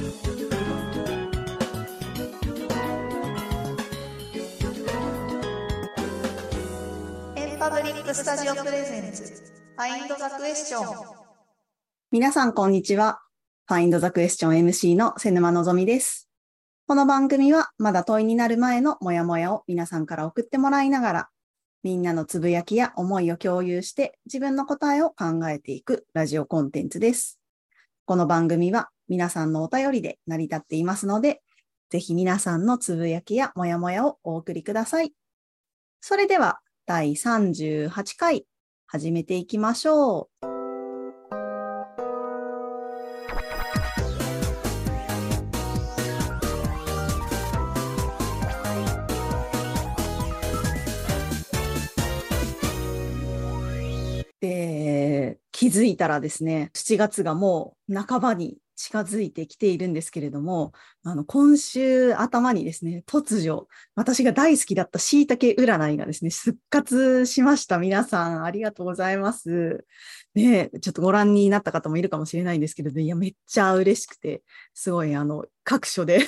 エンパブリックスタジオ presents Find the Question 皆さん、こんにちは。Find the Question MC の瀬沼のぞみです。この番組は、まだ問いになる前のモヤモヤを皆さんから送ってもらいながら、みんなのつぶやきや思いを共有して、自分の答えを考えていくラジオコンテンツです。この番組は、皆さんのお便りで成り立っていますので、ぜひ皆さんのつぶやきやモヤモヤをお送りください。それでは、第38回、始めていきましょう。で、気づいたらですね、7月がもう半ばに近づいてきているんですけれども、あの、今週頭にですね、突如、私が大好きだった椎茸占いがですね、復活しました。皆さん、ありがとうございます。ねちょっとご覧になった方もいるかもしれないんですけれど、いや、めっちゃ嬉しくて、すごい、あの、各所で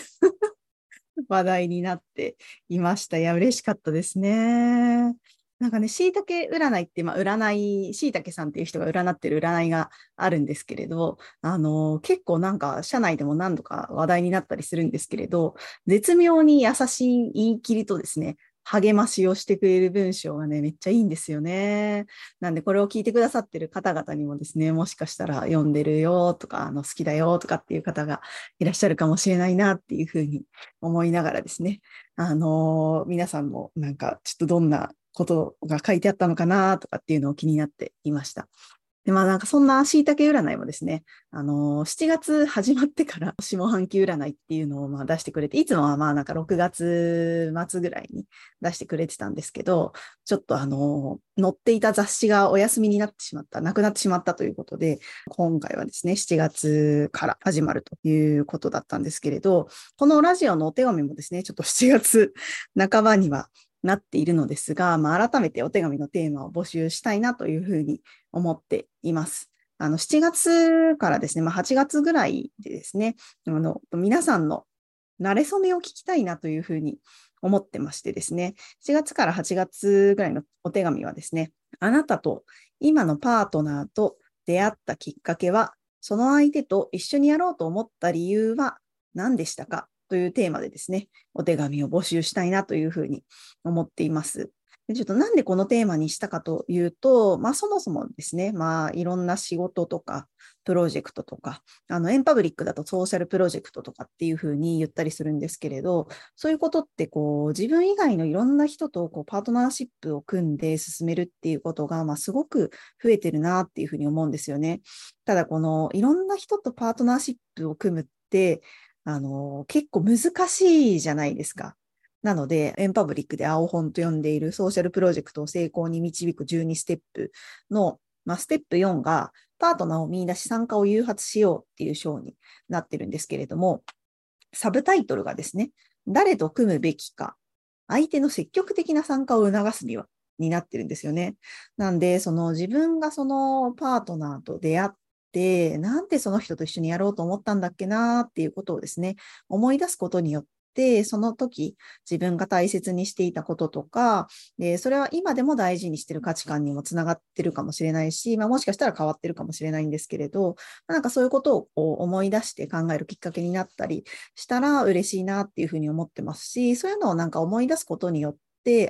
話題になっていました。いや、嬉しかったですね。なんかね、椎茸占いって、まあ、占い、椎茸さんっていう人が占ってる占いがあるんですけれど、あの、結構なんか、社内でも何度か話題になったりするんですけれど、絶妙に優しい言い切りとですね、励ましをしてくれる文章がね、めっちゃいいんですよね。なんで、これを聞いてくださってる方々にもですね、もしかしたら読んでるよとか、あの、好きだよとかっていう方がいらっしゃるかもしれないなっていうふうに思いながらですね、あの皆さんもなんか、ちょっとどんなことが書いてあったのかなとかっていうのを気になっていました。で、まあなんかそんな椎茸占いもですね、あのー、7月始まってから 下半期占いっていうのをまあ出してくれて、いつもはまあなんか6月末ぐらいに出してくれてたんですけど、ちょっとあのー、載っていた雑誌がお休みになってしまった、なくなってしまったということで、今回はですね、7月から始まるということだったんですけれど、このラジオのお手紙もですね、ちょっと7月半ばにはなっているのですが、まあ、改めてお手紙のテーマを募集したいなというふうに思っています。あの、7月からですね、まあ、8月ぐらいでですね、あの、皆さんの慣れ初めを聞きたいなというふうに思ってましてですね、7月から8月ぐらいのお手紙はですね、あなたと今のパートナーと出会ったきっかけは、その相手と一緒にやろうと思った理由は何でしたか？というテーマでですね、お手紙を募集したいなというふうに思っています。でちょっとなんでこのテーマにしたかというと、まあそもそもですね、まあいろんな仕事とか、プロジェクトとか、あのエンパブリックだとソーシャルプロジェクトとかっていうふうに言ったりするんですけれど、そういうことってこう自分以外のいろんな人とこうパートナーシップを組んで進めるっていうことが、まあすごく増えてるなっていうふうに思うんですよね。ただこのいろんな人とパートナーシップを組むって、あの、結構難しいじゃないですか。なので、エンパブリックで青本と呼んでいるソーシャルプロジェクトを成功に導く12ステップの、まあ、ステップ4が、パートナーを見出し参加を誘発しようっていう章になってるんですけれども、サブタイトルがですね、誰と組むべきか、相手の積極的な参加を促すには、になってるんですよね。なんで、その自分がそのパートナーと出会って、なんでその人と一緒にやろうと思ったんだっけなっていうことをですね、思い出すことによって、その時自分が大切にしていたこととか、でそれは今でも大事にしてる価値観にもつながってるかもしれないし、まあ、もしかしたら変わってるかもしれないんですけれど、なんかそういうことを思い出して考えるきっかけになったりしたら嬉しいなっていうふうに思ってますし、そういうのをなんか思い出すことによっ、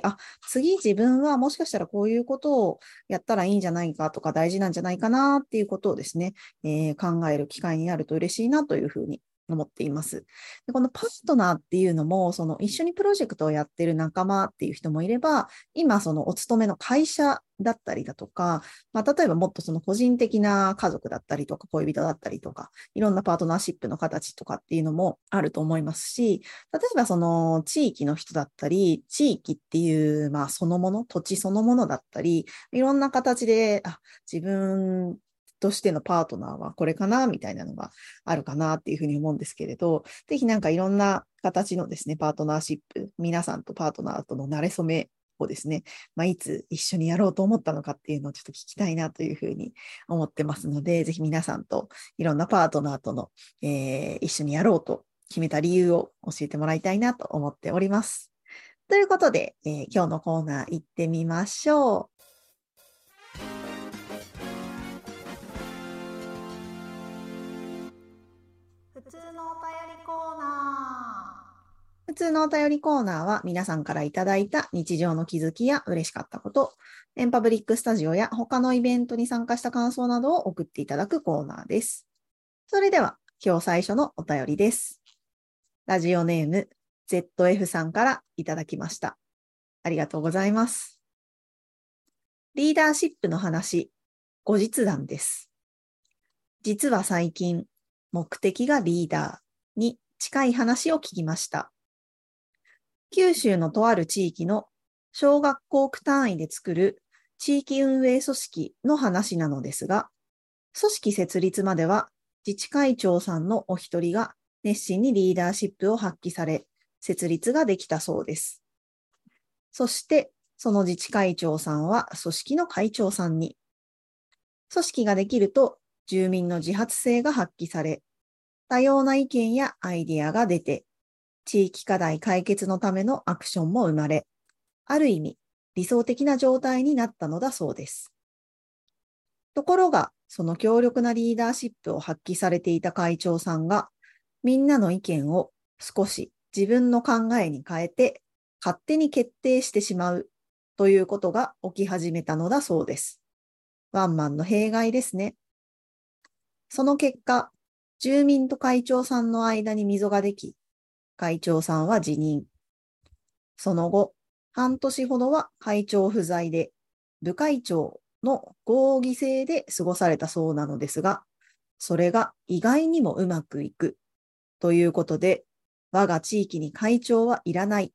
あ、次自分はもしかしたらこういうことをやったらいいんじゃないかとか大事なんじゃないかなっていうことをですね、えー、考える機会になると嬉しいなというふうに思っています。でこのパートナーっていうのも、その一緒にプロジェクトをやってる仲間っていう人もいれば、今そのお勤めの会社だったりだとか、まあ、例えばもっとその個人的な家族だったりとか、恋人だったりとか、いろんなパートナーシップの形とかっていうのもあると思いますし、例えばその地域の人だったり、地域っていう、まあそのもの、土地そのものだったり、いろんな形で、あ、自分としてのパートナーはこれかなみたいなのがあるかなっていうふうに思うんですけれど、ぜひなんかいろんな形のですね、パートナーシップ、皆さんとパートナーとの馴れ初めをですね、まあ、いつ一緒にやろうと思ったのかっていうのをちょっと聞きたいなというふうに思ってますので、ぜひ皆さんといろんなパートナーとの、えー、一緒にやろうと決めた理由を教えてもらいたいなと思っております。ということで、えー、今日のコーナー行ってみましょう。普通のお便りコーナーは皆さんからいただいた日常の気づきや嬉しかったこと、エンパブリックスタジオや他のイベントに参加した感想などを送っていただくコーナーです。それでは今日最初のお便りです。ラジオネーム ZF さんからいただきました。ありがとうございます。リーダーシップの話、後日談です。実は最近、目的がリーダーに近い話を聞きました。九州のとある地域の小学校区単位で作る地域運営組織の話なのですが、組織設立までは自治会長さんのお一人が熱心にリーダーシップを発揮され、設立ができたそうです。そして、その自治会長さんは組織の会長さんに。組織ができると住民の自発性が発揮され、多様な意見やアイディアが出て、地域課題解決のためのアクションも生まれ、ある意味理想的な状態になったのだそうです。ところが、その強力なリーダーシップを発揮されていた会長さんが、みんなの意見を少し自分の考えに変えて、勝手に決定してしまうということが起き始めたのだそうです。ワンマンの弊害ですね。その結果、住民と会長さんの間に溝ができ、会長さんは辞任。その後、半年ほどは会長不在で、部会長の合議制で過ごされたそうなのですが、それが意外にもうまくいく。ということで、我が地域に会長はいらない。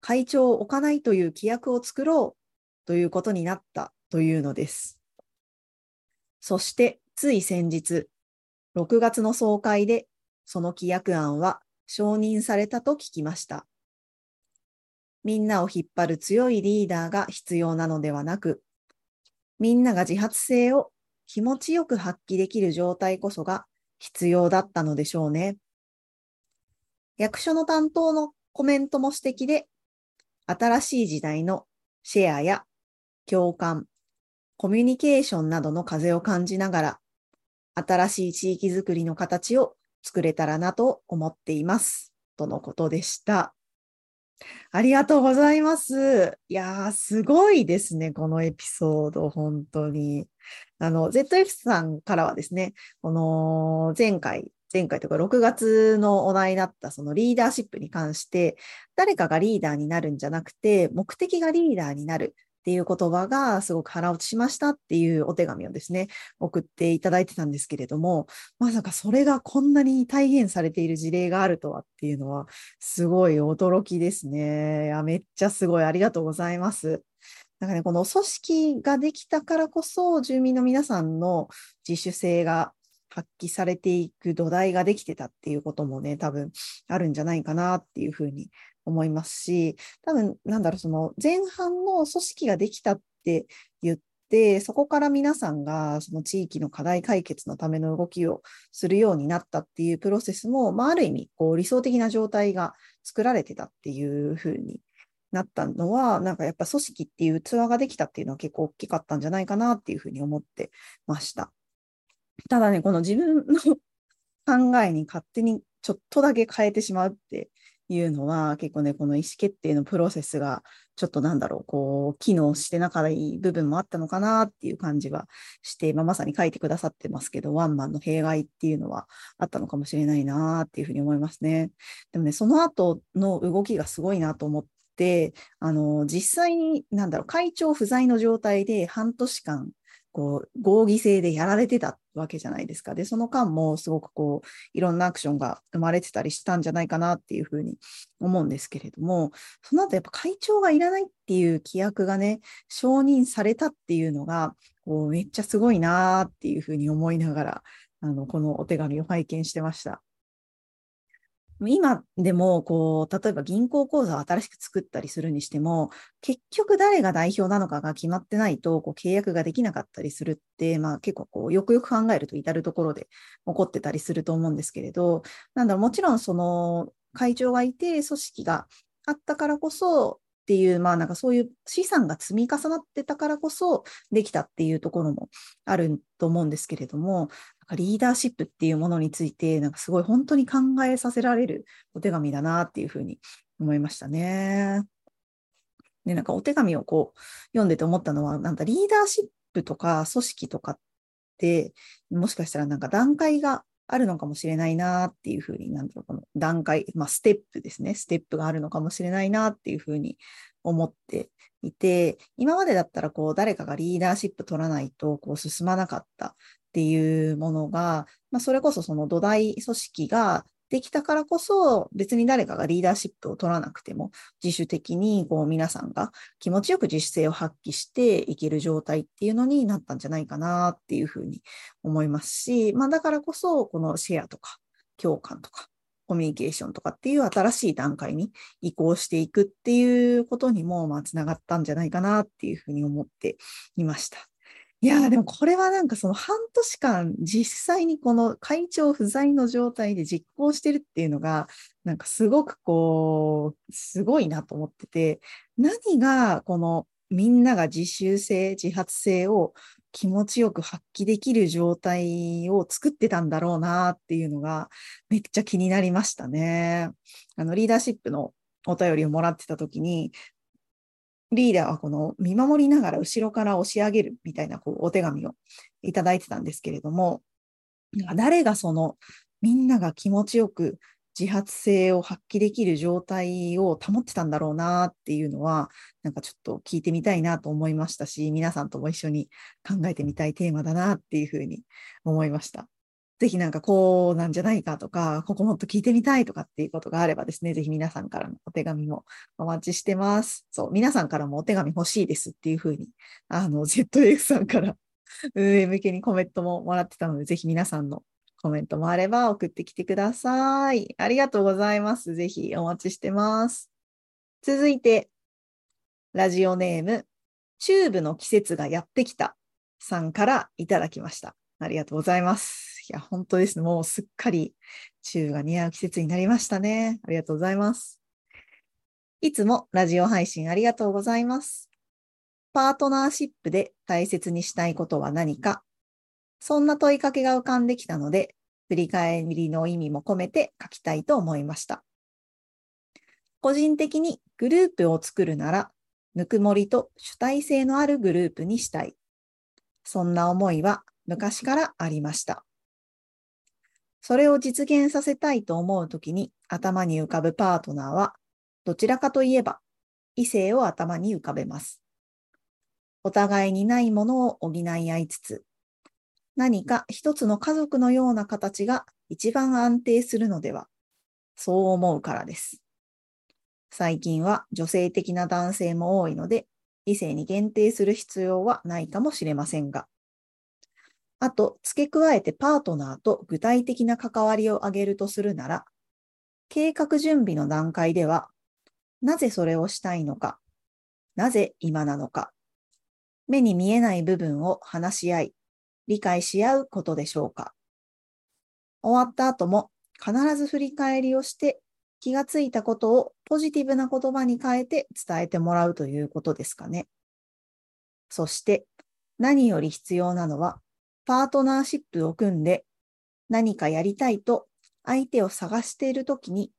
会長を置かないという規約を作ろうということになったというのです。そして、つい先日、6月の総会で、その規約案は承認されたと聞きました。みんなを引っ張る強いリーダーが必要なのではなく、みんなが自発性を気持ちよく発揮できる状態こそが必要だったのでしょうね。役所の担当のコメントも素敵で、新しい時代のシェアや共感、コミュニケーションなどの風を感じながら、新しい地域づくりの形を作れたらなと思っています。とのことでした。ありがとうございます。いやー、すごいですね、このエピソード、本当に。あの、ZF さんからはですね、この前回、前回とか6月のお題だったそのリーダーシップに関して、誰かがリーダーになるんじゃなくて、目的がリーダーになる。っていう言葉がすごく腹落ちしましたっていうお手紙をですね、送っていただいてたんですけれども、まさかそれがこんなに体現されている事例があるとはっていうのは、すごい驚きですね。いや、めっちゃすごい。ありがとうございます。なんかね、この組織ができたからこそ、住民の皆さんの自主性が発揮されていく土台ができてたっていうこともね、多分あるんじゃないかなっていうふうに思いますし、多分、なんだろう、その前半の組織ができたって言って、そこから皆さんがその地域の課題解決のための動きをするようになったっていうプロセスも、まあ、ある意味こう理想的な状態が作られてたっていうふうになったのは、なんかやっぱ組織っていう器ができたっていうのは結構大きかったんじゃないかなっていうふうに思ってました。ただね、この自分の 考えに勝手にちょっとだけ変えてしまうっていうのは、結構ね、この意思決定のプロセスが、ちょっとなんだろう、こう、機能してなかった部分もあったのかなっていう感じはして、まあ、まさに書いてくださってますけど、ワンマンの弊害っていうのはあったのかもしれないなっていうふうに思いますね。でもね、その後の動きがすごいなと思って、あの、実際に、なんだろう、会長不在の状態で半年間、こう、合議制でやられてたわけじゃないですか。で、その間もすごくこう、いろんなアクションが生まれてたりしたんじゃないかなっていうふうに思うんですけれども、その後やっぱ会長がいらないっていう規約がね、承認されたっていうのが、こう、めっちゃすごいなっていうふうに思いながら、あの、このお手紙を拝見してました。今でも、こう、例えば銀行口座を新しく作ったりするにしても、結局誰が代表なのかが決まってないと、こう、契約ができなかったりするって、まあ結構こう、よくよく考えると至るところで起こってたりすると思うんですけれど、なんだろう、もちろんその、会長がいて、組織があったからこそ、っていう、まあなんかそういう資産が積み重なってたからこそできたっていうところもあると思うんですけれども、リーダーシップっていうものについて、なんかすごい本当に考えさせられるお手紙だなっていうふうに思いましたね。で、なんかお手紙をこう読んでて思ったのは、なんかリーダーシップとか組織とかって、もしかしたらなんか段階があるのかもしれないなっていうふうに、なんだろう、この段階、まあ、ステップですね。ステップがあるのかもしれないなっていうふうに思っていて、今までだったらこう誰かがリーダーシップ取らないとこう進まなかったっていうものが、まあ、それこそその土台組織ができたからこそ、別に誰かがリーダーシップを取らなくても、自主的にこう皆さんが気持ちよく自主性を発揮していける状態っていうのになったんじゃないかなっていうふうに思いますし、まあだからこそ、このシェアとか共感とかコミュニケーションとかっていう新しい段階に移行していくっていうことにも、まあ、つながったんじゃないかなっていうふうに思っていました。いやでもこれはなんかその半年間実際にこの会長不在の状態で実行してるっていうのがなんかすごくこうすごいなと思ってて何がこのみんなが自習性自発性を気持ちよく発揮できる状態を作ってたんだろうなっていうのがめっちゃ気になりましたね。あのリーダーシップのお便りをもらってた時にリーダーはこの見守りながら後ろから押し上げるみたいなこうお手紙をいただいてたんですけれども、誰がそのみんなが気持ちよく自発性を発揮できる状態を保ってたんだろうなっていうのは、なんかちょっと聞いてみたいなと思いましたし、皆さんとも一緒に考えてみたいテーマだなっていうふうに思いました。ぜひなんかこうなんじゃないかとか、ここもっと聞いてみたいとかっていうことがあればですね、ぜひ皆さんからのお手紙もお待ちしてます。そう、皆さんからもお手紙欲しいですっていうふうに、あの、ZX さんから運営向けにコメントももらってたので、ぜひ皆さんのコメントもあれば送ってきてください。ありがとうございます。ぜひお待ちしてます。続いて、ラジオネーム、チューブの季節がやってきたさんからいただきました。ありがとうございます。いや、本当ですね。もうすっかり宙が似合う季節になりましたね。ありがとうございます。いつもラジオ配信ありがとうございます。パートナーシップで大切にしたいことは何かそんな問いかけが浮かんできたので、振り返りの意味も込めて書きたいと思いました。個人的にグループを作るなら、ぬくもりと主体性のあるグループにしたい。そんな思いは昔からありました。それを実現させたいと思うときに頭に浮かぶパートナーは、どちらかといえば異性を頭に浮かべます。お互いにないものを補い合いつつ、何か一つの家族のような形が一番安定するのでは、そう思うからです。最近は女性的な男性も多いので、異性に限定する必要はないかもしれませんが、あと、付け加えてパートナーと具体的な関わりを挙げるとするなら、計画準備の段階では、なぜそれをしたいのか、なぜ今なのか、目に見えない部分を話し合い、理解し合うことでしょうか。終わった後も必ず振り返りをして気がついたことをポジティブな言葉に変えて伝えてもらうということですかね。そして何より必要なのはパートナーシップを組んで何かやりたいと相手を探しているときに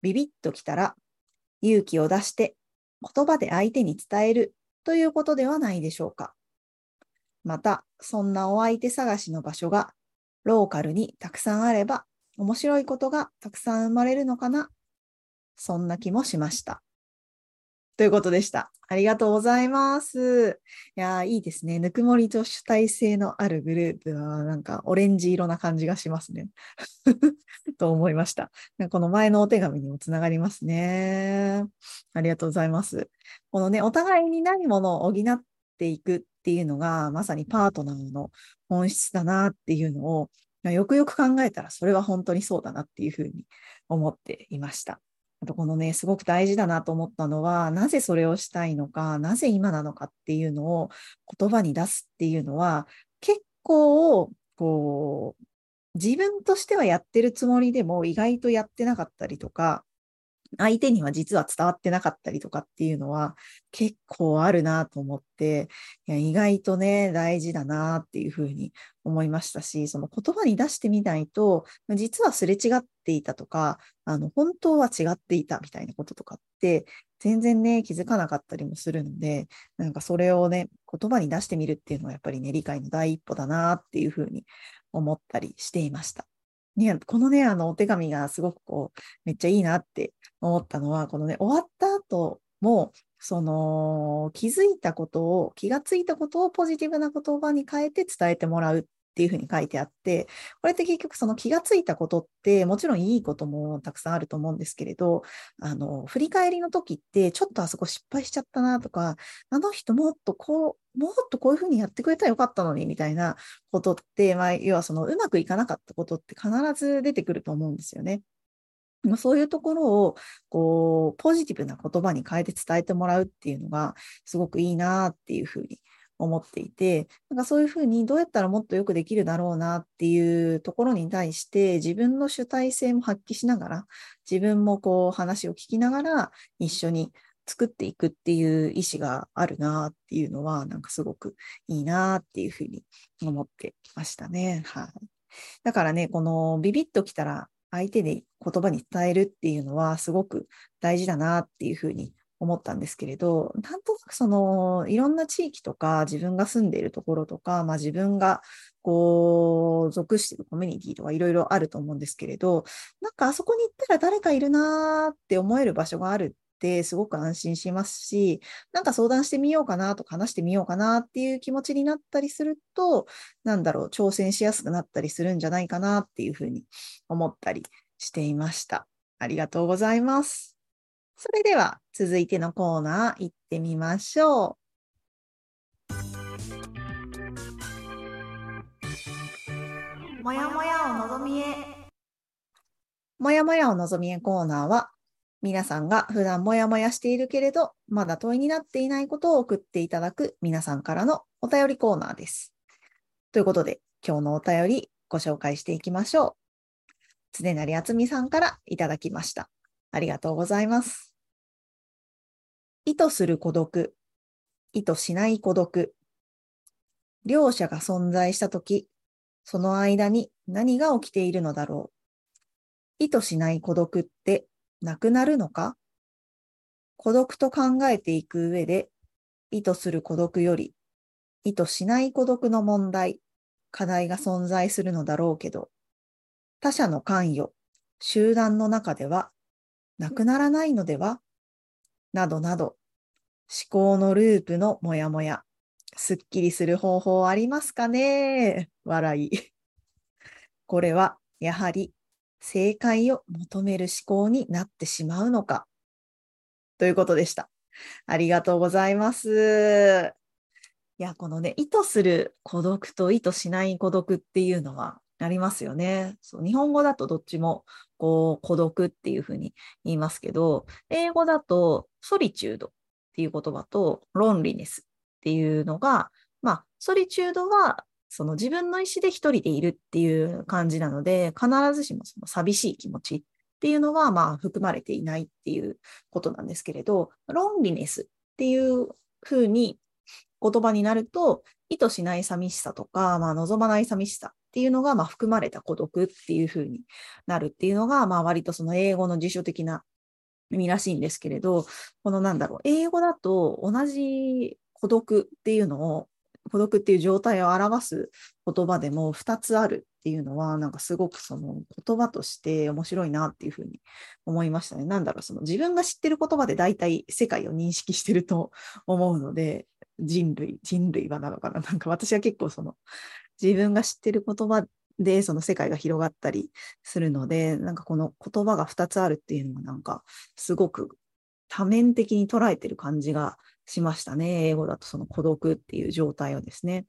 ビビッときたら勇気を出して言葉で相手に伝えるということではないでしょうか。また、そんなお相手探しの場所がローカルにたくさんあれば面白いことがたくさん生まれるのかな。そんな気もしました。ということでした。ありがとうございます。いやいいですね。ぬくもりと主体性のあるグループは、なんかオレンジ色な感じがしますね。と思いました。この前のお手紙にもつながりますね。ありがとうございます。このね、お互いにないものを補っていくっていうのが、まさにパートナーの本質だなっていうのを、よくよく考えたらそれは本当にそうだなっていうふうに思っていました。あとこのね、すごく大事だなと思ったのは、なぜそれをしたいのか、なぜ今なのかっていうのを言葉に出すっていうのは、結構、こう、自分としてはやってるつもりでも意外とやってなかったりとか、相手には実は伝わってなかったりとかっていうのは結構あるなと思って、いや意外とね、大事だなっていうふうに思いましたし、その言葉に出してみないと、実はすれ違っていたとか、あの、本当は違っていたみたいなこととかって、全然ね、気づかなかったりもするので、なんかそれをね、言葉に出してみるっていうのはやっぱりね、理解の第一歩だなっていうふうに思ったりしていました。ね、このね、あの、お手紙がすごくこう、めっちゃいいなって思ったのは、このね、終わった後も、その、気づいたことを、気がついたことをポジティブな言葉に変えて伝えてもらうっていうふうに書いてあって、これって結局その気がついたことってもちろんいいこともたくさんあると思うんですけれど、あの、振り返りの時ってちょっとあそこ失敗しちゃったなとか、あの人もっとこう、もっとこういうふうにやってくれたらよかったのにみたいなことって、まあ、要はそのうまくいかなかったことって必ず出てくると思うんですよね。そういうところを、こう、ポジティブな言葉に変えて伝えてもらうっていうのが、すごくいいなっていうふうに思っていて、なんかそういうふうにどうやったらもっとよくできるだろうなっていうところに対して自分の主体性も発揮しながら、自分もこう話を聞きながら一緒に作っていくっていう意思があるなっていうのは、なんかすごくいいなっていうふうに思ってましたね。はい。だからね、このビビッときたら相手で言葉に伝えるっていうのはすごく大事だなっていうふうに思ったんですけれど、なんとなくその、いろんな地域とか、自分が住んでいるところとか、まあ自分が、こう、属しているコミュニティとかいろいろあると思うんですけれど、なんかあそこに行ったら誰かいるなーって思える場所があるってすごく安心しますし、なんか相談してみようかなとか話してみようかなっていう気持ちになったりすると、なんだろう、挑戦しやすくなったりするんじゃないかなっていうふうに思ったりしていました。ありがとうございます。それでは続いてのコーナー行ってみましょう。もやもやをのぞみへ。もやもやをのぞみへコーナーは、皆さんが普段もやもやしているけれど、まだ問いになっていないことを送っていただく皆さんからのお便りコーナーです。ということで、今日のお便りご紹介していきましょう。常成厚美さんからいただきました。ありがとうございます。意図する孤独、意図しない孤独。両者が存在したとき、その間に何が起きているのだろう。意図しない孤独ってなくなるのか？孤独と考えていく上で、意図する孤独より、意図しない孤独の問題、課題が存在するのだろうけど、他者の関与、集団の中では、なくならないのでは？などなど、思考のループのモヤモヤ、すっきりする方法ありますかね？笑い。これは、やはり、正解を求める思考になってしまうのか。ということでした。ありがとうございます。いや、このね、意図する孤独と意図しない孤独っていうのはありますよね。そう日本語だとどっちも孤独っていうふうに言いますけど、英語だとソリチュードっていう言葉とロンリネスっていうのが、まあ、ソリチュードはその自分の意思で一人でいるっていう感じなので、必ずしもその寂しい気持ちっていうのはまあ含まれていないっていうことなんですけれど、ロンリネスっていうふうに言葉になると、意図しない寂しさとか、まあ、望まない寂しさっていうのが、まあ、含まれた孤独っていうふうになるっていうのが、まあ、割とその英語の辞書的な意味らしいんですけれど、このなんだろう、英語だと同じ孤独っていうのを、孤独っていう状態を表す言葉でも2つあるっていうのは、なんかすごくその言葉として面白いなっていうふうに思いましたね。なんだろう、その自分が知ってる言葉で大体世界を認識してると思うので、人類、人類はなのかな？なんか私は結構その自分が知ってる言葉でその世界が広がったりするので、なんかこの言葉が2つあるっていうのもなんかすごく多面的に捉えてる感じがしましたね。英語だとその孤独っていう状態をですね。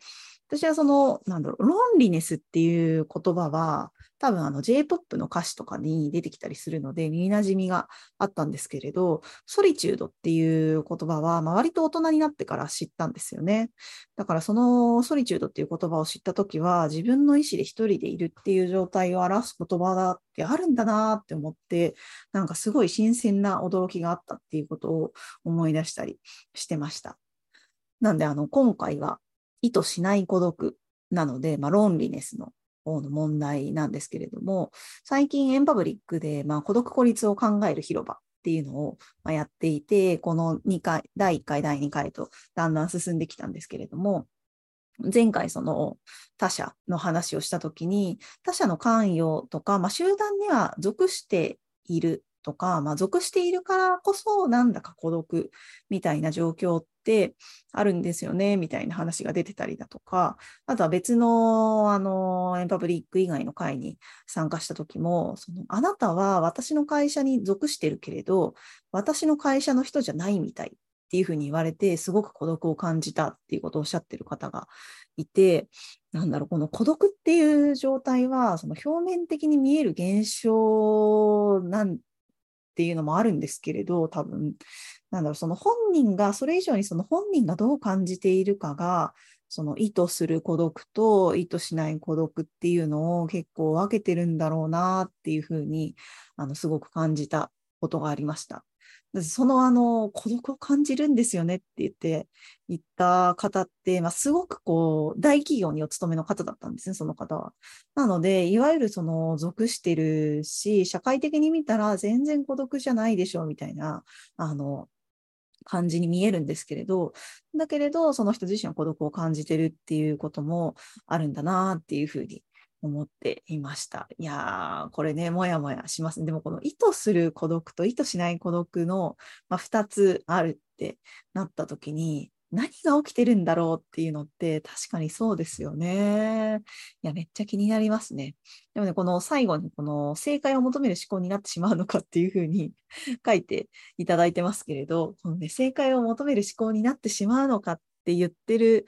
私はその、なんだろう、ロンリネスっていう言葉は、多分あの J-POP の歌詞とかに出てきたりするので、耳馴染みがあったんですけれど、ソリチュードっていう言葉は、まあ、割と大人になってから知ったんですよね。だからそのソリチュードっていう言葉を知ったときは、自分の意思で一人でいるっていう状態を表す言葉だってあるんだなって思って、なんかすごい新鮮な驚きがあったっていうことを思い出したりしてました。なんであの今回は意図しない孤独なので、まあ、ロンリネスのの問題なんですけれども、最近エンパブリックで、まあ、孤独孤立を考える広場っていうのをやっていて、この2回、第1回、第2回とだんだん進んできたんですけれども、前回その他者の話をしたときに、他者の関与とか、まあ、集団には属しているとか、まあ、属しているからこそなんだか孤独みたいな状況ってあるんですよね、みたいな話が出てたりだとか、あとは別の、あの、エンパブリック以外の会に参加した時も、その、あなたは私の会社に属してるけれど、私の会社の人じゃないみたいっていうふうに言われて、すごく孤独を感じたっていうことをおっしゃってる方がいて、なんだろう、この孤独っていう状態は、その表面的に見える現象なんっていうのもあるんですけれど、多分、なんだろう、その本人が、それ以上にその本人がどう感じているかが、その意図する孤独と意図しない孤独っていうのを結構分けてるんだろうなっていうふうに、あの、すごく感じたことがありました。そのあの孤独を感じるんですよねって言って言った方って、まあ、すごくこう大企業にお勤めの方だったんですね、その方は。なので、いわゆるその属してるし、社会的に見たら全然孤独じゃないでしょうみたいな、あの、感じに見えるんですけれど、だけれど、その人自身は孤独を感じてるっていうこともあるんだなっていうふうに思っていました。いやー、これね、もやもやします。でも、この意図する孤独と意図しない孤独の、まあ、2つあるってなった時に、何が起きてるんだろうっていうのって確かにそうですよね。いや、めっちゃ気になりますね。でもね、この最後にこの正解を求める思考になってしまうのかっていうふうに 書いていただいてますけれど、このね、正解を求める思考になってしまうのかって言ってる、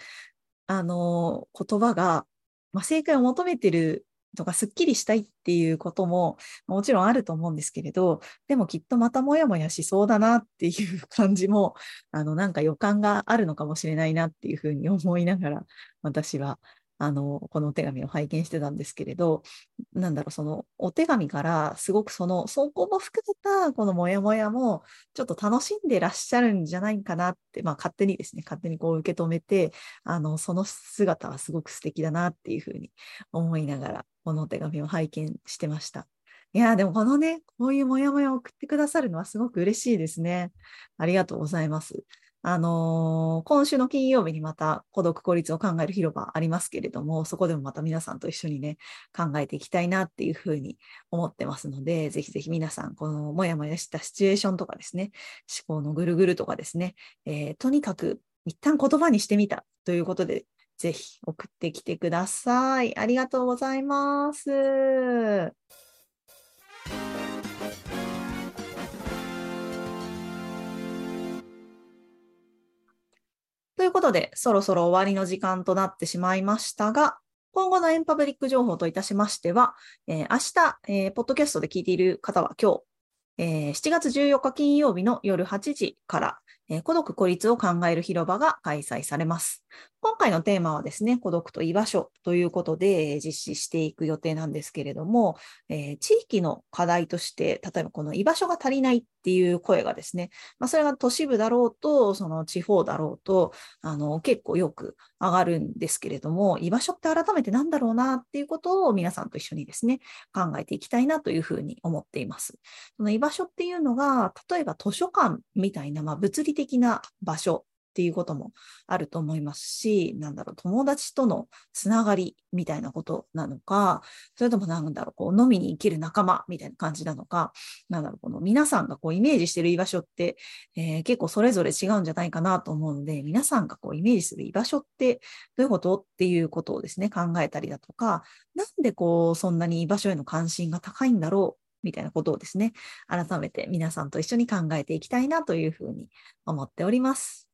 あの、言葉が、まあ、正解を求めてるとか、すっきりしたいっていうことももちろんあると思うんですけれど、でもきっとまたもやもやしそうだなっていう感じも、あの、なんか予感があるのかもしれないなっていうふうに思いながら、私はあの、このお手紙を拝見してたんですけれど、なんだろう、そのお手紙からすごくその、そこも含めたこのモヤモヤも、ちょっと楽しんでらっしゃるんじゃないかなって、まあ勝手にですね、勝手にこう受け止めて、あの、その姿はすごく素敵だなっていうふうに思いながら、このお手紙を拝見してました。いや、でもこのね、こういうモヤモヤを送ってくださるのはすごく嬉しいですね。ありがとうございます。あのー、今週の金曜日にまた孤独孤立を考える広場ありますけれども、そこでもまた皆さんと一緒にね、考えていきたいなっていうふうに思ってますので、ぜひぜひ皆さん、このもやもやしたシチュエーションとかですね、思考のぐるぐるとかですね、えー、とにかく一旦言葉にしてみたということで、ぜひ送ってきてください。ありがとうございます。ということで、そろそろ終わりの時間となってしまいましたが、今後のエンパブリック情報といたしましては、えー、明日、えー、ポッドキャストで聞いている方は今日、えー、7月14日金曜日の夜8時から、えー、孤独孤立を考える広場が開催されます。今回のテーマはですね、孤独と居場所ということで実施していく予定なんですけれども、えー、地域の課題として、例えばこの居場所が足りないっていう声がですね、まあ、それが都市部だろうと、その地方だろうと、あの、結構よく上がるんですけれども、居場所って改めて何だろうなっていうことを皆さんと一緒にですね、考えていきたいなというふうに思っています。その居場所っていうのが、例えば図書館みたいな、まあ、物理的な場所っていうこともあると思いますし、なんだろう、友達とのつながりみたいなことなのか、それともなんだろう、こう飲みに生きる仲間みたいな感じなのか、なんだろう、この皆さんがこうイメージしてる居場所って、えー、結構それぞれ違うんじゃないかなと思うので、皆さんがこうイメージする居場所ってどういうことっていうことをですね、考えたりだとか、なんでこう、そんなに居場所への関心が高いんだろうみたいなことをですね、改めて皆さんと一緒に考えていきたいなというふうに思っております。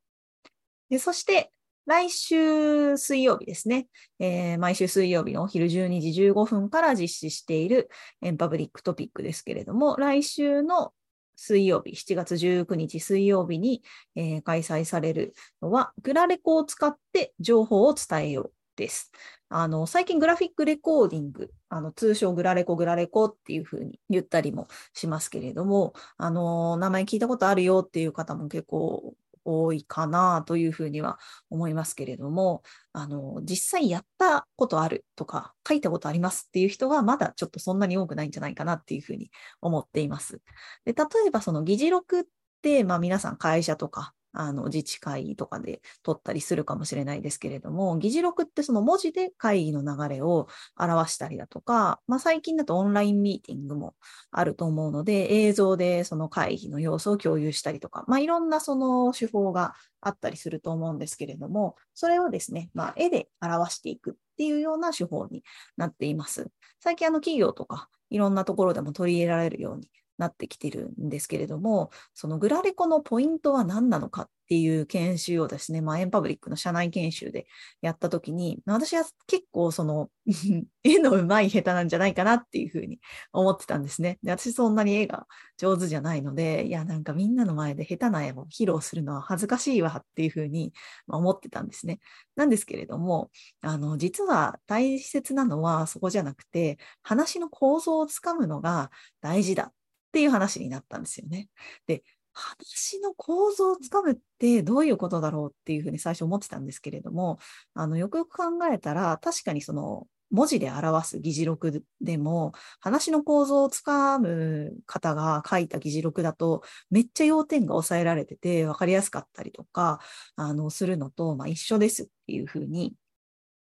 でそして、来週水曜日ですね、えー毎週水曜日のお昼12時15分から実施しているエンパブリックトピックですけれども、来週の水曜日、7月19日水曜日に、えー開催されるのは、グラレコを使って情報を伝えようです。あの、最近グラフィックレコーディング、あの、通称グラレコ、グラレコっていうふうに言ったりもしますけれども、あの、名前聞いたことあるよっていう方も結構多いかなというふうには思いますけれども、あの、実際やったことあるとか、書いたことありますっていう人はまだちょっとそんなに多くないんじゃないかなっていうふうに思っています。で、例えばその議事録って、まあ皆さん会社とか、あの自治会とかで取ったりするかもしれないですけれども、議事録ってその文字で会議の流れを表したりだとか、まあ、最近だとオンラインミーティングもあると思うので、映像でその会議の様子を共有したりとか、まあ、いろんなその手法があったりすると思うんですけれども、それをですね、まあ、絵で表していくっていうような手法になっています。最近あの企業とかいろんなところでも取り入れられるようになってきてるんですけれども、そのグラレコのポイントは何なのかっていう研修をですね、まあ、エンパブリックの社内研修でやったときに、私は結構その 絵の上手い下手なんじゃないかなっていうふうに思ってたんですね。で私そんなに絵が上手じゃないので、いやなんかみんなの前で下手な絵を披露するのは恥ずかしいわっていうふうに思ってたんですね。なんですけれども、あの実は大切なのはそこじゃなくて、話の構造をつかむのが大事だっていう話になったんですよね。で、話の構造をつかむってどういうことだろうっていうふうに最初思ってたんですけれども、あのよくよく考えたら、確かにその文字で表す議事録でも、話の構造をつかむ方が書いた議事録だと、めっちゃ要点が抑えられてて分かりやすかったりとか、あのするのと、まあ、一緒ですっていうふうに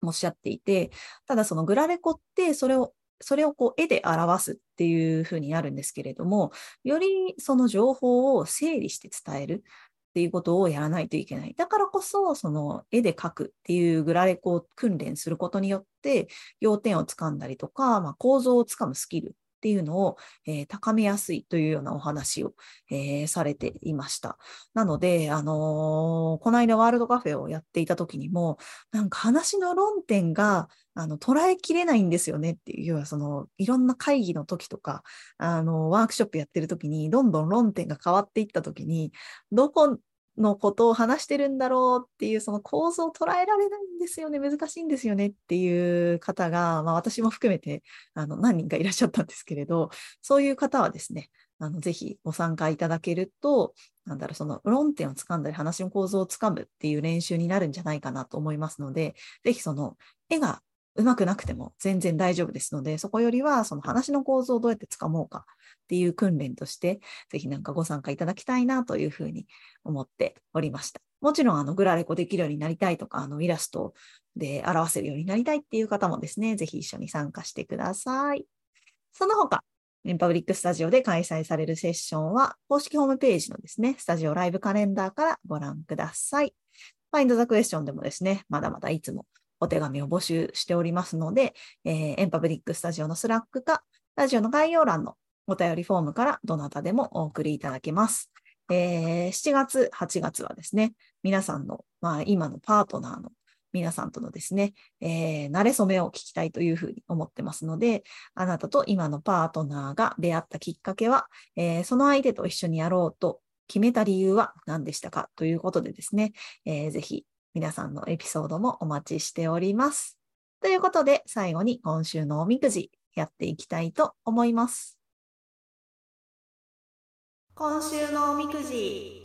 おっしゃっていて、ただそのグラレコってそれをそれをこう絵で表すっていうふうになるんですけれども、よりその情報を整理して伝えるっていうことをやらないといけない。だからこそ、その絵で描くっていうグラレコを訓練することによって、要点をつかんだりとか、まあ、構造をつかむスキルっていうのを、えー高めやすいというようなお話を、えーされていました。なので、あのーこの間ワールドカフェをやっていた時にも、なんか話の論点があの捉えきれないんですよねっていう、要はそのいろんな会議の時とか、あのワークショップやってる時に、どんどん論点が変わっていった時に、どこのことを話してるんだろうっていう、その構造を捉えられないんですよね、難しいんですよねっていう方が、まあ、私も含めてあの何人かいらっしゃったんですけれど、そういう方はですね、あのぜひご参加いただけると、なんだろう、その論点をつかんだり、話の構造をつかむっていう練習になるんじゃないかなと思いますので、ぜひその絵が上手くなくても全然大丈夫ですので、そこよりはその話の構造をどうやってつかもうかっていう訓練として、ぜひなんかご参加いただきたいなというふうに思っておりました。もちろん、あの、グラレコできるようになりたいとか、あの、イラストで表せるようになりたいっていう方もですね、ぜひ一緒に参加してください。その他、エンパブリックスタジオで開催されるセッションは、公式ホームページのですね、スタジオライブカレンダーからご覧ください。Find the Question でもですね、まだまだいつもお手紙を募集しておりますので、えーエンパブリックスタジオのスラックか、ラジオの概要欄のお便りフォームからどなたでもお送りいただけます。えー7月、8月はですね、皆さんの、まあ、今のパートナーの皆さんとのですね、えー慣れ初めを聞きたいというふうに思ってますので、あなたと今のパートナーが出会ったきっかけは、えーその相手と一緒にやろうと決めた理由は何でしたかということでですね、えーぜひ皆さんのエピソードもお待ちしております。ということで、最後に今週のおみくじやっていきたいと思います。今週のおみくじ。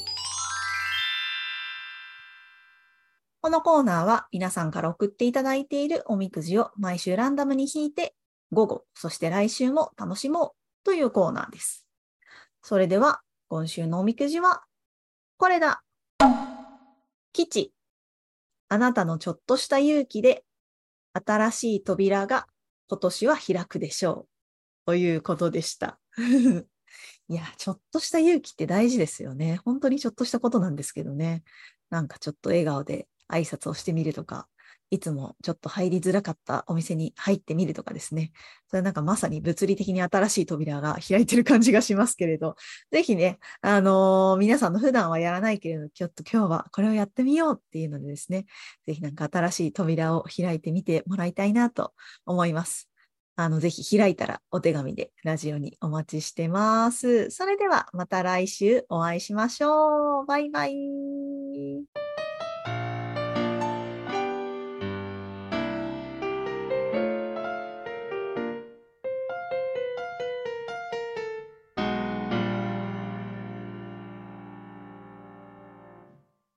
このコーナーは皆さんから送っていただいているおみくじを毎週ランダムに引いて午後、そして来週も楽しもうというコーナーです。それでは今週のおみくじはこれだ。吉。あなたのちょっとした勇気で新しい扉が今年は開くでしょう。ということでした。いや、ちょっとした勇気って大事ですよね。本当にちょっとしたことなんですけどね。なんかちょっと笑顔で挨拶をしてみるとか、いつもちょっと入りづらかったお店に入ってみるとかですね。それなんかまさに物理的に新しい扉が開いてる感じがしますけれど、ぜひね、あのー皆さんの普段はやらないけれど、ちょっと今日はこれをやってみようっていうのでですね、ぜひなんか新しい扉を開いてみてもらいたいなと思います。あの、ぜひ開いたらお手紙でラジオにお待ちしてます。それではまた来週お会いしましょう。バイバイ。